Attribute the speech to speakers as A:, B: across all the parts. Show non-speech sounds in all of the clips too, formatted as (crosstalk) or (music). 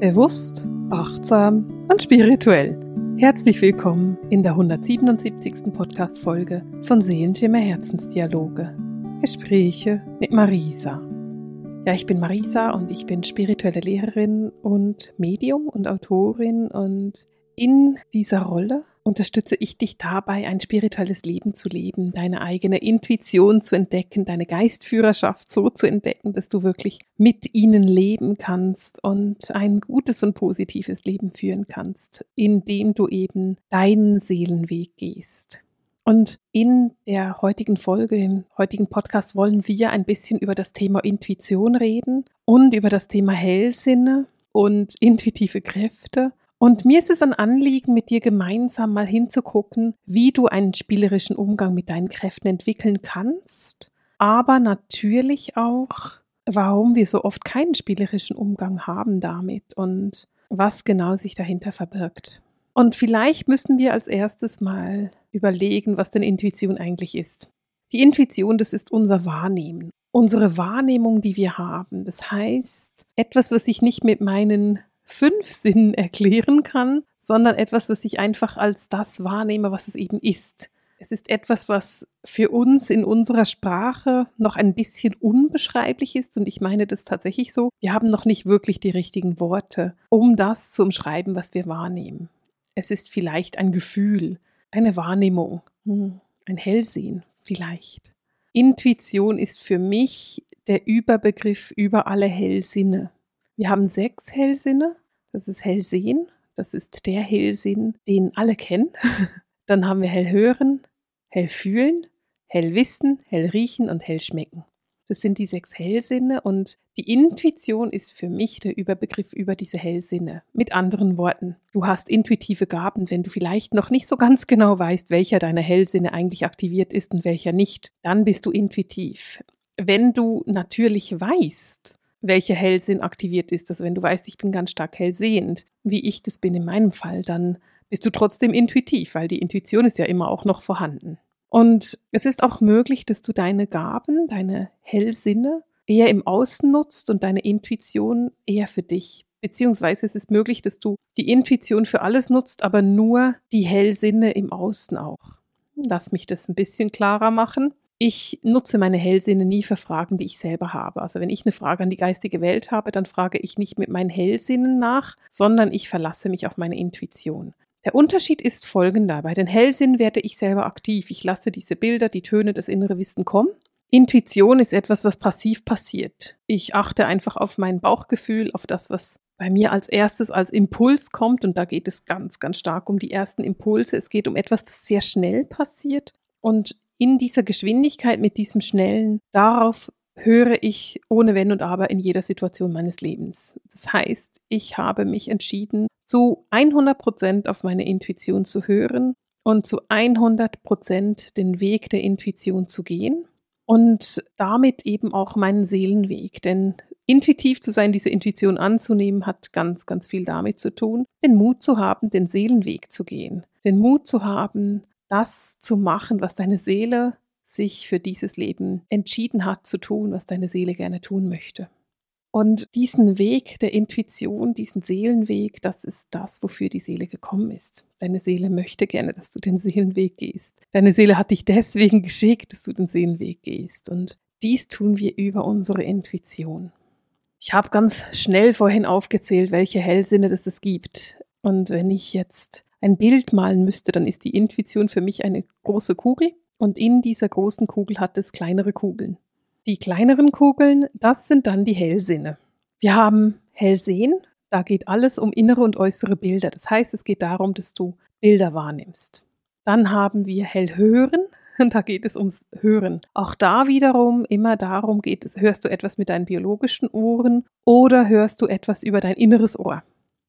A: Bewusst, achtsam und spirituell. Herzlich willkommen in der 177. Podcast-Folge von Seelenschimmer Herzensdialoge. Gespräche mit Marisa. Ja, ich bin Marisa und ich bin spirituelle Lehrerin und Medium und Autorin und in dieser Rolle unterstütze ich dich dabei, ein spirituelles Leben zu leben, deine eigene Intuition zu entdecken, deine Geistführerschaft so zu entdecken, dass du wirklich mit ihnen leben kannst und ein gutes und positives Leben führen kannst, indem du eben deinen Seelenweg gehst. Und in der heutigen Folge, im heutigen Podcast wollen wir ein bisschen über das Thema Intuition reden und über das Thema Hellsinne und intuitive Kräfte und mir ist es ein Anliegen, mit dir gemeinsam mal hinzugucken, wie du einen spielerischen Umgang mit deinen Kräften entwickeln kannst, aber natürlich auch, warum wir so oft keinen spielerischen Umgang haben damit und was genau sich dahinter verbirgt. Und vielleicht müssen wir als erstes mal überlegen, was denn Intuition eigentlich ist. Die Intuition, das ist unser Wahrnehmen, unsere Wahrnehmung, die wir haben. Das heißt, etwas, was ich nicht mit meinen fünf (laughs) Sinnen erklären kann, sondern etwas, was ich einfach als das wahrnehme, was es eben ist. Es ist etwas, was für uns in unserer Sprache noch ein bisschen unbeschreiblich ist und ich meine das tatsächlich so. Wir haben noch nicht wirklich die richtigen Worte, um das zu umschreiben, was wir wahrnehmen. Es ist vielleicht ein Gefühl, eine Wahrnehmung, hm, ein Hellsehen vielleicht. Intuition ist für mich der Überbegriff über alle Hellsinne. Wir haben sechs Hellsinne. Das ist Hellsehen. Das ist der Hellsinn, den alle kennen. (laughs) Dann haben wir Hellhören, Hellfühlen, Hellwissen, Hellriechen und Hellschmecken. Das sind die sechs Hellsinne und die Intuition ist für mich der Überbegriff über diese Hellsinne. Mit anderen Worten, du hast intuitive Gaben, wenn du vielleicht noch nicht so ganz genau weißt, welcher deiner Hellsinne eigentlich aktiviert ist und welcher nicht, dann bist du intuitiv. Wenn du natürlich weißt, welcher Hellsinn aktiviert ist. Also wenn du weißt, ich bin ganz stark hellsehend, wie ich das bin in meinem Fall, dann bist du trotzdem intuitiv, weil die Intuition ist ja immer auch noch vorhanden. Und es ist auch möglich, dass du deine Gaben, deine Hellsinne eher im Außen nutzt und deine Intuition eher für dich. Beziehungsweise es ist möglich, dass du die Intuition für alles nutzt, aber nur die Hellsinne im Außen auch. Lass mich das ein bisschen klarer machen ich nutze meine Hellsinne nie für Fragen, die ich selber habe. Also wenn ich eine Frage an die geistige Welt habe, dann frage ich nicht mit meinen Hellsinnen nach, sondern ich verlasse mich auf meine Intuition. Der Unterschied ist folgender. Bei den Hellsinnen werde ich selber aktiv. Ich lasse diese Bilder, die Töne, das innere Wissen kommen. Intuition ist etwas, was passiv passiert. Ich achte einfach auf mein Bauchgefühl, auf das, was bei mir als erstes als Impuls kommt. Und da geht es ganz, ganz stark um die ersten Impulse. Es geht um etwas, was sehr schnell passiert. Und in dieser Geschwindigkeit, mit diesem Schnellen, darauf höre ich ohne Wenn und Aber in jeder Situation meines Lebens. Das heißt, ich habe mich entschieden, zu 100 Prozent auf meine Intuition zu hören und zu 100 Prozent den Weg der Intuition zu gehen und damit eben auch meinen Seelenweg. Denn intuitiv zu sein, diese Intuition anzunehmen, hat ganz, ganz viel damit zu tun, den Mut zu haben, den Seelenweg zu gehen, den Mut zu haben, das zu machen, was deine Seele sich für dieses Leben entschieden hat zu tun, was deine Seele gerne tun möchte. Und diesen Weg der Intuition, diesen Seelenweg, das ist das, wofür die Seele gekommen ist. Deine Seele möchte gerne, dass du den Seelenweg gehst. Deine Seele hat dich deswegen geschickt, dass du den Seelenweg gehst. Und dies tun wir über unsere Intuition. Ich habe ganz schnell vorhin aufgezählt, welche Hellsinne das es gibt. Und wenn ich jetzt ein Bild malen müsste, dann ist die Intuition für mich eine große Kugel und in dieser großen Kugel hat es kleinere Kugeln. Die kleineren Kugeln, das sind dann die Hellsinne. Wir haben Hellsehen, da geht alles um innere und äußere Bilder. Das heißt, es geht darum, dass du Bilder wahrnimmst. Dann haben wir Hellhören, (laughs) da geht es ums Hören. Auch da wiederum immer darum geht es, hörst du etwas mit deinen biologischen Ohren oder hörst du etwas über dein inneres Ohr.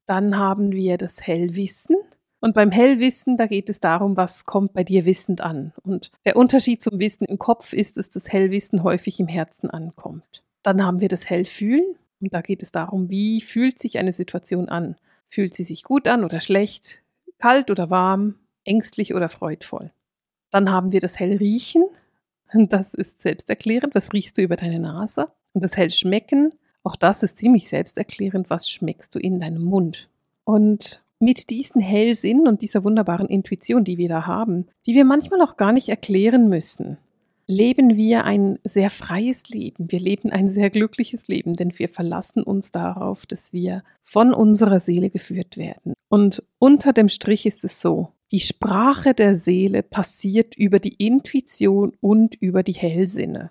A: Dann haben wir das Hellwissen. Und beim Hellwissen, da geht es darum, was kommt bei dir wissend an. Und der Unterschied zum Wissen im Kopf ist, dass das Hellwissen häufig im Herzen ankommt. Dann haben wir das Hellfühlen. Und da geht es darum, wie fühlt sich eine Situation an? Fühlt sie sich gut an oder schlecht? Kalt oder warm? Ängstlich oder freudvoll? Dann haben wir das Hellriechen. Und das ist selbsterklärend. Was riechst du über deine Nase? Und das Hellschmecken Auch das ist ziemlich selbsterklärend. Was schmeckst du in deinem Mund? Und mit diesen Hellsinn und dieser wunderbaren Intuition, die wir da haben, die wir manchmal auch gar nicht erklären müssen, leben wir ein sehr freies Leben. Wir leben ein sehr glückliches Leben, denn wir verlassen uns darauf, dass wir von unserer Seele geführt werden. Und unter dem Strich ist es so, die Sprache der Seele passiert über die Intuition und über die Hellsinne.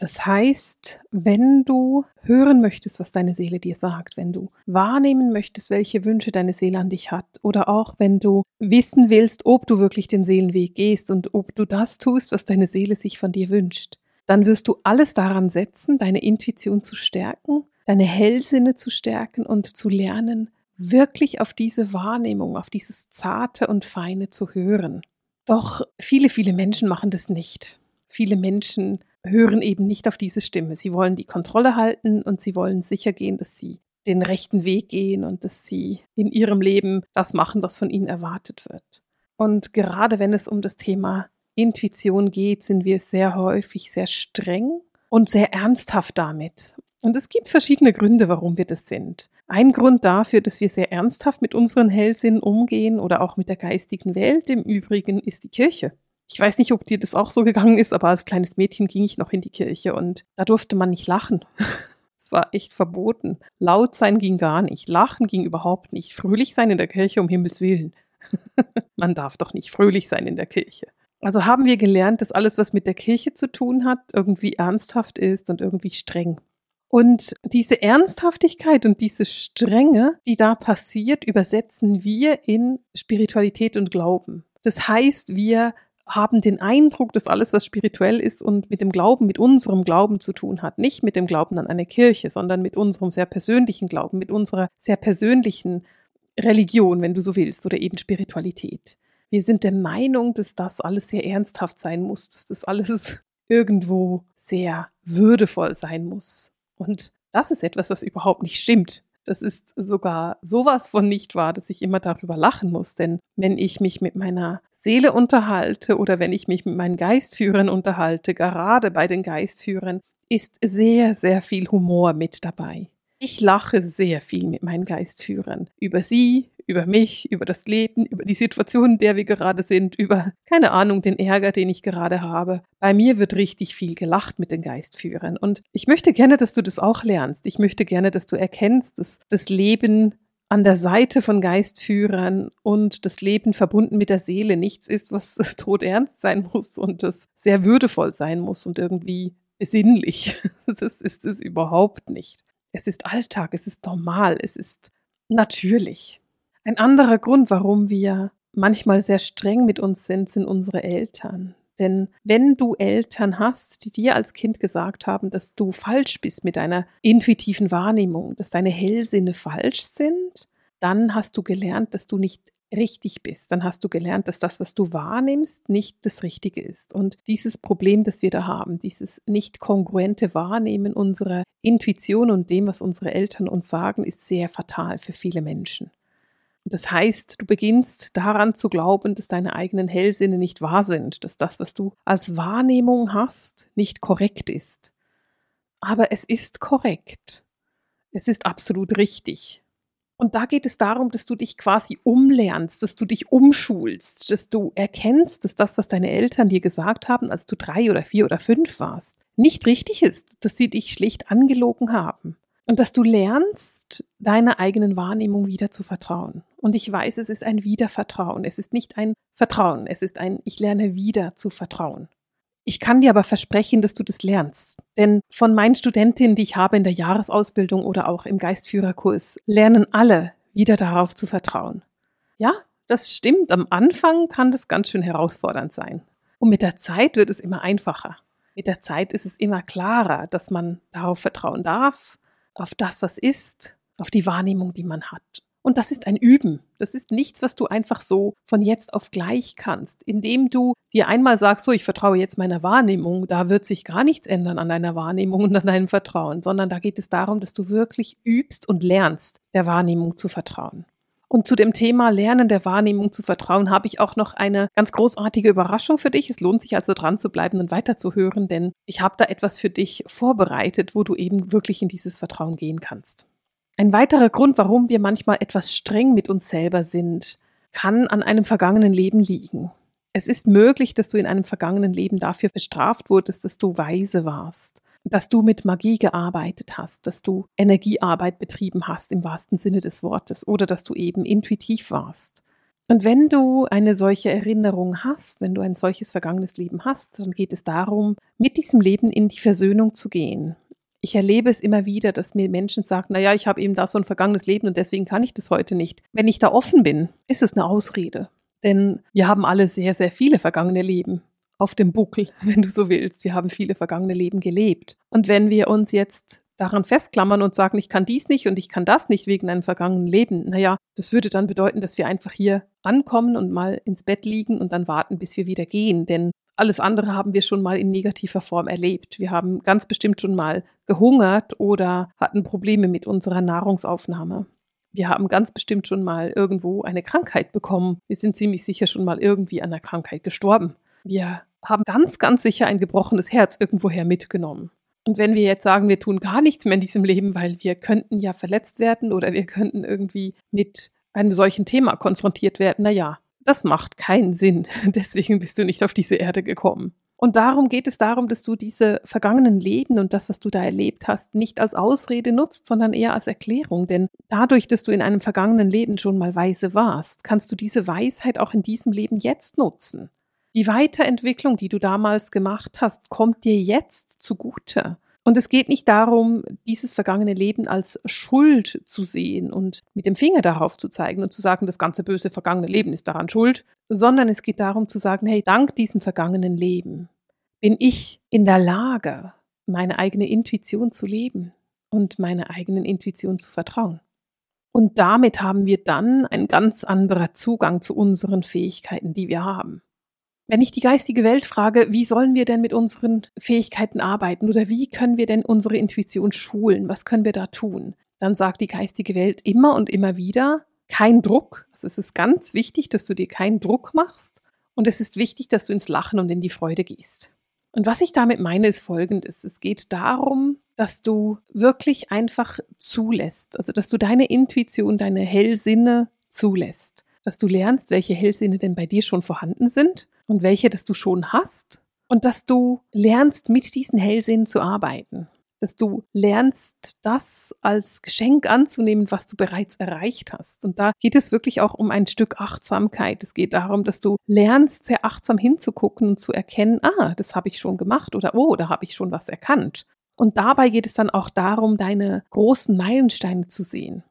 A: Das heißt, wenn du hören möchtest, was deine Seele dir sagt, wenn du wahrnehmen möchtest, welche Wünsche deine Seele an dich hat, oder auch wenn du wissen willst, ob du wirklich den Seelenweg gehst und ob du das tust, was deine Seele sich von dir wünscht, dann wirst du alles daran setzen, deine Intuition zu stärken, deine Hellsinne zu stärken und zu lernen, wirklich auf diese Wahrnehmung, auf dieses Zarte und Feine zu hören. Doch viele, viele Menschen machen das nicht. Viele Menschen hören eben nicht auf diese Stimme. Sie wollen die Kontrolle halten und sie wollen sicher gehen, dass sie den rechten Weg gehen und dass sie in ihrem Leben das machen, was von ihnen erwartet wird. Und gerade wenn es um das Thema Intuition geht, sind wir sehr häufig sehr streng und sehr ernsthaft damit. Und es gibt verschiedene Gründe, warum wir das sind. Ein Grund dafür, dass wir sehr ernsthaft mit unseren Hellsinnen umgehen oder auch mit der geistigen Welt im Übrigen, ist die Kirche. Ich weiß nicht, ob dir das auch so gegangen ist, aber als kleines Mädchen ging ich noch in die Kirche und da durfte man nicht lachen. (laughs) Es war echt verboten. Laut sein ging gar nicht. Lachen ging überhaupt nicht. Fröhlich sein in der Kirche, um Himmels Willen. (laughs) man darf doch nicht fröhlich sein in der Kirche. Also haben wir gelernt, dass alles, was mit der Kirche zu tun hat, irgendwie ernsthaft ist und irgendwie streng. Und diese Ernsthaftigkeit und diese Strenge, die da passiert, übersetzen wir in Spiritualität und Glauben. Das heißt, wir haben den Eindruck, dass alles, was spirituell ist und mit dem Glauben, mit unserem Glauben zu tun hat, nicht mit dem Glauben an eine Kirche, sondern mit unserem sehr persönlichen Glauben, mit unserer sehr persönlichen Religion, wenn du so willst, oder eben Spiritualität. Wir sind der Meinung, dass das alles sehr ernsthaft sein muss, dass das alles irgendwo sehr würdevoll sein muss. Und das ist etwas, was überhaupt nicht stimmt. Das ist sogar sowas von nicht wahr, dass ich immer darüber lachen muss. Denn wenn ich mich mit meiner Seele unterhalte oder wenn ich mich mit meinen Geistführern unterhalte, gerade bei den Geistführern, ist sehr, sehr viel Humor mit dabei. Ich lache sehr viel mit meinen Geistführern über sie, über mich, über das Leben, über die Situation, in der wir gerade sind, über, keine Ahnung, den Ärger, den ich gerade habe. Bei mir wird richtig viel gelacht mit den Geistführern. Und ich möchte gerne, dass du das auch lernst. Ich möchte gerne, dass du erkennst, dass das Leben an der Seite von Geistführern und das Leben verbunden mit der Seele nichts ist, was (laughs) todernst sein muss und das sehr würdevoll sein muss und irgendwie sinnlich. (laughs) Das ist es überhaupt nicht. Es ist Alltag, es ist normal, es ist natürlich. Ein anderer Grund, warum wir manchmal sehr streng mit uns sind, sind unsere Eltern. Denn wenn du Eltern hast, die dir als Kind gesagt haben, dass du falsch bist mit deiner intuitiven Wahrnehmung, dass deine Hellsinne falsch sind, dann hast du gelernt, dass du nicht richtig bist. Dann hast du gelernt, dass das, was du wahrnimmst, nicht das Richtige ist. Und dieses Problem, das wir da haben, dieses nicht kongruente Wahrnehmen unserer Intuition und dem, was unsere Eltern uns sagen, ist sehr fatal für viele Menschen. Das heißt, du beginnst daran zu glauben, dass deine eigenen Hellsinne nicht wahr sind, dass das, was du als Wahrnehmung hast, nicht korrekt ist. Aber es ist korrekt. Es ist absolut richtig. Und da geht es darum, dass du dich quasi umlernst, dass du dich umschulst, dass du erkennst, dass das, was deine Eltern dir gesagt haben, als du drei oder vier oder fünf warst, nicht richtig ist, dass sie dich schlicht angelogen haben. Und dass du lernst, deiner eigenen Wahrnehmung wieder zu vertrauen. Und ich weiß, es ist ein Wiedervertrauen. Es ist nicht ein Vertrauen. Es ist ein, ich lerne wieder zu vertrauen. Ich kann dir aber versprechen, dass du das lernst. Denn von meinen Studentinnen, die ich habe in der Jahresausbildung oder auch im Geistführerkurs, lernen alle wieder darauf zu vertrauen. Ja, das stimmt. Am Anfang kann das ganz schön herausfordernd sein. Und mit der Zeit wird es immer einfacher. Mit der Zeit ist es immer klarer, dass man darauf vertrauen darf, auf das, was ist, auf die Wahrnehmung, die man hat. Und das ist ein Üben. Das ist nichts, was du einfach so von jetzt auf gleich kannst. Indem du dir einmal sagst, so, ich vertraue jetzt meiner Wahrnehmung, da wird sich gar nichts ändern an deiner Wahrnehmung und an deinem Vertrauen, sondern da geht es darum, dass du wirklich übst und lernst, der Wahrnehmung zu vertrauen. Und zu dem Thema Lernen der Wahrnehmung zu vertrauen, habe ich auch noch eine ganz großartige Überraschung für dich. Es lohnt sich also dran zu bleiben und weiterzuhören, denn ich habe da etwas für dich vorbereitet, wo du eben wirklich in dieses Vertrauen gehen kannst. Ein weiterer Grund, warum wir manchmal etwas streng mit uns selber sind, kann an einem vergangenen Leben liegen. Es ist möglich, dass du in einem vergangenen Leben dafür bestraft wurdest, dass du weise warst dass du mit Magie gearbeitet hast, dass du Energiearbeit betrieben hast im wahrsten Sinne des Wortes oder dass du eben intuitiv warst. Und wenn du eine solche Erinnerung hast, wenn du ein solches vergangenes Leben hast, dann geht es darum, mit diesem Leben in die Versöhnung zu gehen. Ich erlebe es immer wieder, dass mir Menschen sagen, naja, ich habe eben da so ein vergangenes Leben und deswegen kann ich das heute nicht. Wenn ich da offen bin, ist es eine Ausrede. Denn wir haben alle sehr, sehr viele vergangene Leben auf dem Buckel, (laughs) wenn du so willst. Wir haben viele vergangene Leben gelebt. Und wenn wir uns jetzt daran festklammern und sagen, ich kann dies nicht und ich kann das nicht wegen einem vergangenen Leben, naja, das würde dann bedeuten, dass wir einfach hier ankommen und mal ins Bett liegen und dann warten, bis wir wieder gehen. Denn alles andere haben wir schon mal in negativer Form erlebt. Wir haben ganz bestimmt schon mal gehungert oder hatten Probleme mit unserer Nahrungsaufnahme. Wir haben ganz bestimmt schon mal irgendwo eine Krankheit bekommen. Wir sind ziemlich sicher schon mal irgendwie an der Krankheit gestorben. Wir haben ganz, ganz sicher ein gebrochenes Herz irgendwoher mitgenommen. Und wenn wir jetzt sagen, wir tun gar nichts mehr in diesem Leben, weil wir könnten ja verletzt werden oder wir könnten irgendwie mit einem solchen Thema konfrontiert werden, na ja, das macht keinen Sinn. (laughs) Deswegen bist du nicht auf diese Erde gekommen. Und darum geht es darum, dass du diese vergangenen Leben und das, was du da erlebt hast, nicht als Ausrede nutzt, sondern eher als Erklärung. Denn dadurch, dass du in einem vergangenen Leben schon mal weise warst, kannst du diese Weisheit auch in diesem Leben jetzt nutzen. Die Weiterentwicklung, die du damals gemacht hast, kommt dir jetzt zugute. Und es geht nicht darum, dieses vergangene Leben als Schuld zu sehen und mit dem Finger darauf zu zeigen und zu sagen, das ganze böse vergangene Leben ist daran schuld, sondern es geht darum zu sagen, hey, dank diesem vergangenen Leben bin ich in der Lage, meine eigene Intuition zu leben und meiner eigenen Intuition zu vertrauen. Und damit haben wir dann ein ganz anderer Zugang zu unseren Fähigkeiten, die wir haben. Wenn ich die geistige Welt frage, wie sollen wir denn mit unseren Fähigkeiten arbeiten oder wie können wir denn unsere Intuition schulen, was können wir da tun, dann sagt die geistige Welt immer und immer wieder, kein Druck. Also es ist ganz wichtig, dass du dir keinen Druck machst und es ist wichtig, dass du ins Lachen und in die Freude gehst. Und was ich damit meine, ist folgendes. Es geht darum, dass du wirklich einfach zulässt, also dass du deine Intuition, deine Hellsinne zulässt, dass du lernst, welche Hellsinne denn bei dir schon vorhanden sind und welche, dass du schon hast und dass du lernst, mit diesen Hellsinnen zu arbeiten. Dass du lernst, das als Geschenk anzunehmen, was du bereits erreicht hast. Und da geht es wirklich auch um ein Stück Achtsamkeit. Es geht darum, dass du lernst, sehr achtsam hinzugucken und zu erkennen, ah, das habe ich schon gemacht oder oh, da habe ich schon was erkannt. Und dabei geht es dann auch darum, deine großen Meilensteine zu sehen.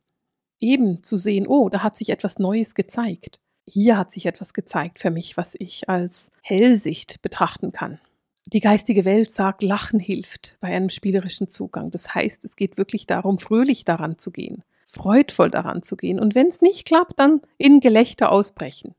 A: Eben zu sehen, oh, da hat sich etwas Neues gezeigt hier hat sich etwas gezeigt für mich, was ich als Hellsicht betrachten kann. Die geistige Welt sagt, Lachen hilft bei einem spielerischen Zugang. Das heißt, es geht wirklich darum, fröhlich daran zu gehen, freudvoll daran zu gehen und wenn es nicht klappt, dann in Gelächter ausbrechen.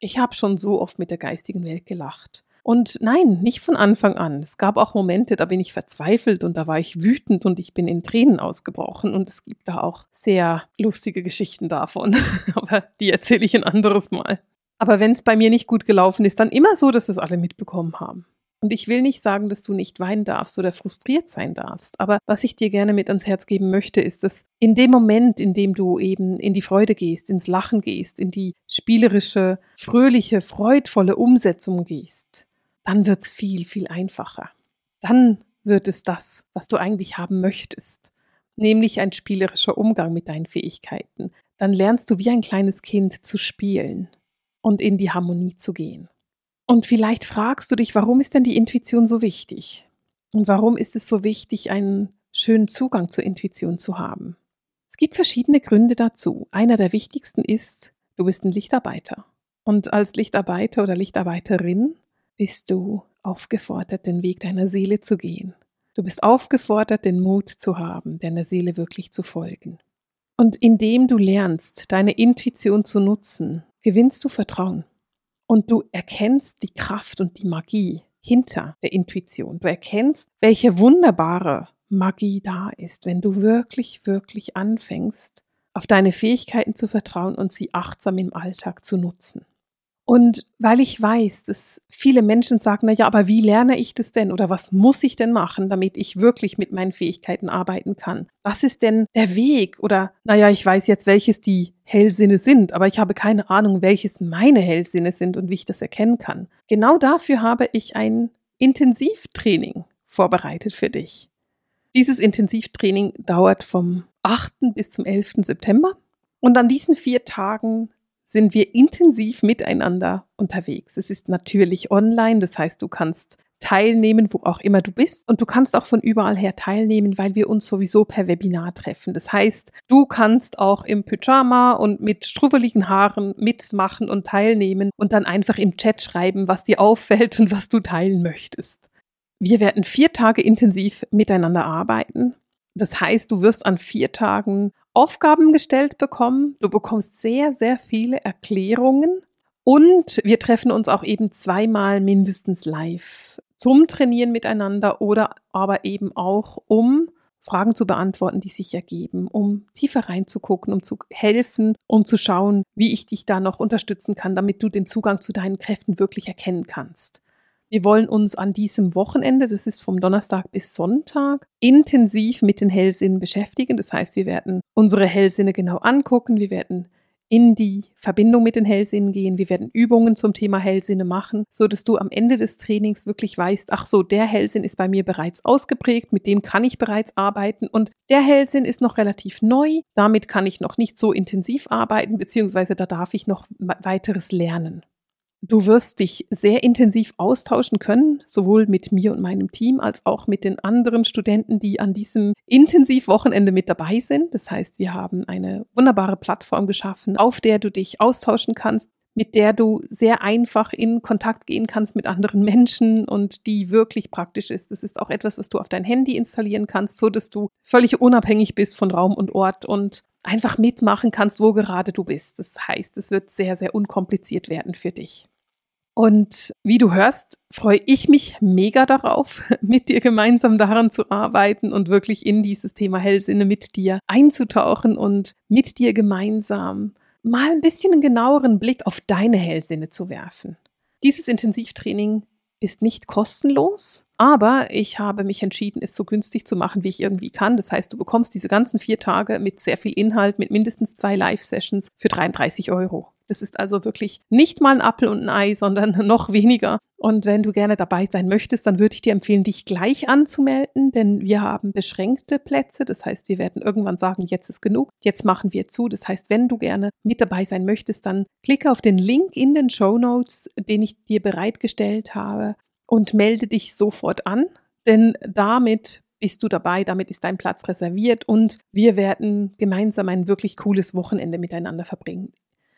A: Ich habe schon so oft mit der geistigen Welt gelacht. Und nein, nicht von Anfang an. Es gab auch Momente, da bin ich verzweifelt und da war ich wütend und ich bin in Tränen ausgebrochen. Und es gibt da auch sehr lustige Geschichten davon. (laughs) Aber die erzähle ich ein anderes Mal. Aber wenn es bei mir nicht gut gelaufen ist, dann immer so, dass es alle mitbekommen haben. Und ich will nicht sagen, dass du nicht weinen darfst oder frustriert sein darfst. Aber was ich dir gerne mit ans Herz geben möchte, ist, dass in dem Moment, in dem du eben in die Freude gehst, ins Lachen gehst, in die spielerische, fröhliche, freudvolle Umsetzung gehst, dann wird es viel, viel einfacher. Dann wird es das, was du eigentlich haben möchtest, nämlich ein spielerischer Umgang mit deinen Fähigkeiten. Dann lernst du wie ein kleines Kind zu spielen und in die Harmonie zu gehen. Und vielleicht fragst du dich, warum ist denn die Intuition so wichtig? Und warum ist es so wichtig, einen schönen Zugang zur Intuition zu haben? Es gibt verschiedene Gründe dazu. Einer der wichtigsten ist, du bist ein Lichtarbeiter. Und als Lichtarbeiter oder Lichtarbeiterin bist du aufgefordert, den Weg deiner Seele zu gehen. Du bist aufgefordert, den Mut zu haben, deiner Seele wirklich zu folgen. Und indem du lernst, deine Intuition zu nutzen, gewinnst du Vertrauen. Und du erkennst die Kraft und die Magie hinter der Intuition. Du erkennst, welche wunderbare Magie da ist, wenn du wirklich, wirklich anfängst, auf deine Fähigkeiten zu vertrauen und sie achtsam im Alltag zu nutzen. Und weil ich weiß, dass viele Menschen sagen, na ja, aber wie lerne ich das denn oder was muss ich denn machen, damit ich wirklich mit meinen Fähigkeiten arbeiten kann? Was ist denn der Weg? Oder, na ja, ich weiß jetzt, welches die Hellsinne sind, aber ich habe keine Ahnung, welches meine Hellsinne sind und wie ich das erkennen kann. Genau dafür habe ich ein Intensivtraining vorbereitet für dich. Dieses Intensivtraining dauert vom 8. bis zum 11. September. Und an diesen vier Tagen sind wir intensiv miteinander unterwegs. Es ist natürlich online, das heißt, du kannst teilnehmen, wo auch immer du bist. Und du kannst auch von überall her teilnehmen, weil wir uns sowieso per Webinar treffen. Das heißt, du kannst auch im Pyjama und mit strubbeligen Haaren mitmachen und teilnehmen und dann einfach im Chat schreiben, was dir auffällt und was du teilen möchtest. Wir werden vier Tage intensiv miteinander arbeiten. Das heißt, du wirst an vier Tagen Aufgaben gestellt bekommen. Du bekommst sehr, sehr viele Erklärungen. Und wir treffen uns auch eben zweimal mindestens live zum Trainieren miteinander oder aber eben auch, um Fragen zu beantworten, die sich ergeben, um tiefer reinzugucken, um zu helfen, um zu schauen, wie ich dich da noch unterstützen kann, damit du den Zugang zu deinen Kräften wirklich erkennen kannst. Wir wollen uns an diesem Wochenende, das ist vom Donnerstag bis Sonntag, intensiv mit den Hellsinnen beschäftigen. Das heißt, wir werden unsere Hellsinne genau angucken, wir werden in die Verbindung mit den Hellsinnen gehen. Wir werden Übungen zum Thema Hellsinne machen, so dass du am Ende des Trainings wirklich weißt, ach so, der Hellsinn ist bei mir bereits ausgeprägt, mit dem kann ich bereits arbeiten und der Hellsinn ist noch relativ neu, damit kann ich noch nicht so intensiv arbeiten, beziehungsweise da darf ich noch weiteres lernen. Du wirst dich sehr intensiv austauschen können, sowohl mit mir und meinem Team als auch mit den anderen Studenten, die an diesem Intensivwochenende mit dabei sind. Das heißt, wir haben eine wunderbare Plattform geschaffen, auf der du dich austauschen kannst, mit der du sehr einfach in Kontakt gehen kannst mit anderen Menschen und die wirklich praktisch ist. Das ist auch etwas, was du auf dein Handy installieren kannst, so dass du völlig unabhängig bist von Raum und Ort und einfach mitmachen kannst, wo gerade du bist. Das heißt, es wird sehr, sehr unkompliziert werden für dich. Und wie du hörst, freue ich mich mega darauf, (laughs) mit dir gemeinsam daran zu arbeiten und wirklich in dieses Thema Hellsinne mit dir einzutauchen und mit dir gemeinsam mal ein bisschen einen genaueren Blick auf deine Hellsinne zu werfen. Dieses Intensivtraining ist nicht kostenlos, aber ich habe mich entschieden, es so günstig zu machen, wie ich irgendwie kann. Das heißt, du bekommst diese ganzen vier Tage mit sehr viel Inhalt, mit mindestens zwei Live-Sessions für 33 Euro. Das ist also wirklich nicht mal ein Apfel und ein Ei, sondern (laughs) noch weniger. Und wenn du gerne dabei sein möchtest, dann würde ich dir empfehlen, dich gleich anzumelden, denn wir haben beschränkte Plätze. Das heißt, wir werden irgendwann sagen, jetzt ist genug, jetzt machen wir zu. Das heißt, wenn du gerne mit dabei sein möchtest, dann klicke auf den Link in den Show Notes, den ich dir bereitgestellt habe und melde dich sofort an, denn damit bist du dabei, damit ist dein Platz reserviert und wir werden gemeinsam ein wirklich cooles Wochenende miteinander verbringen.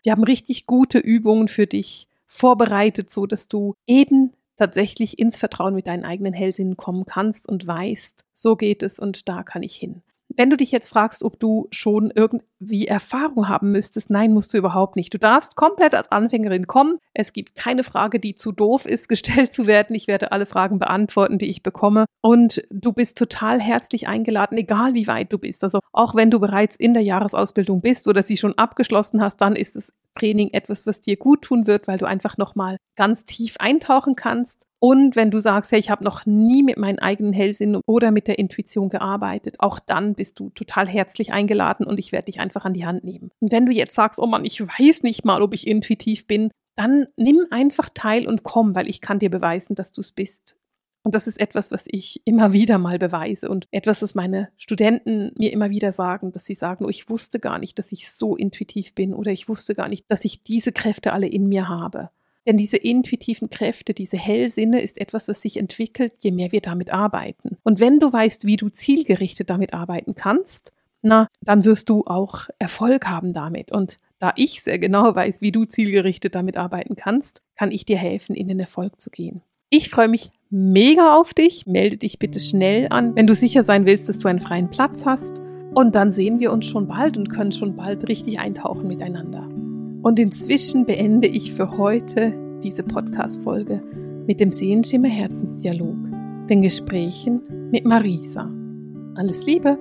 A: Wir haben richtig gute Übungen für dich vorbereitet, so dass du eben tatsächlich ins Vertrauen mit deinen eigenen Hellsinnen kommen kannst und weißt, so geht es und da kann ich hin. Wenn du dich jetzt fragst, ob du schon irgendwie Erfahrung haben müsstest, nein, musst du überhaupt nicht. Du darfst komplett als Anfängerin kommen. Es gibt keine Frage, die zu doof ist, (laughs) gestellt zu werden. Ich werde alle Fragen beantworten, die ich bekomme. Und du bist total herzlich eingeladen, egal wie weit du bist. Also auch wenn du bereits in der Jahresausbildung bist oder sie schon abgeschlossen hast, dann ist das Training etwas, was dir gut tun wird, weil du einfach nochmal ganz tief eintauchen kannst und wenn du sagst, hey, ich habe noch nie mit meinen eigenen Hellsinn oder mit der Intuition gearbeitet, auch dann bist du total herzlich eingeladen und ich werde dich einfach an die Hand nehmen. Und wenn du jetzt sagst, oh Mann, ich weiß nicht mal, ob ich intuitiv bin, dann nimm einfach teil und komm, weil ich kann dir beweisen, dass du es bist. Und das ist etwas, was ich immer wieder mal beweise und etwas, was meine Studenten mir immer wieder sagen, dass sie sagen, oh, ich wusste gar nicht, dass ich so intuitiv bin oder ich wusste gar nicht, dass ich diese Kräfte alle in mir habe. Denn diese intuitiven Kräfte, diese Hellsinne ist etwas, was sich entwickelt, je mehr wir damit arbeiten. Und wenn du weißt, wie du zielgerichtet damit arbeiten kannst, na, dann wirst du auch Erfolg haben damit. Und da ich sehr genau weiß, wie du zielgerichtet damit arbeiten kannst, kann ich dir helfen, in den Erfolg zu gehen. Ich freue mich mega auf dich. Melde dich bitte schnell an, wenn du sicher sein willst, dass du einen freien Platz hast. Und dann sehen wir uns schon bald und können schon bald richtig eintauchen miteinander. Und inzwischen beende ich für heute diese Podcast-Folge mit dem Sehenschimmer Herzensdialog, den Gesprächen mit Marisa. Alles Liebe!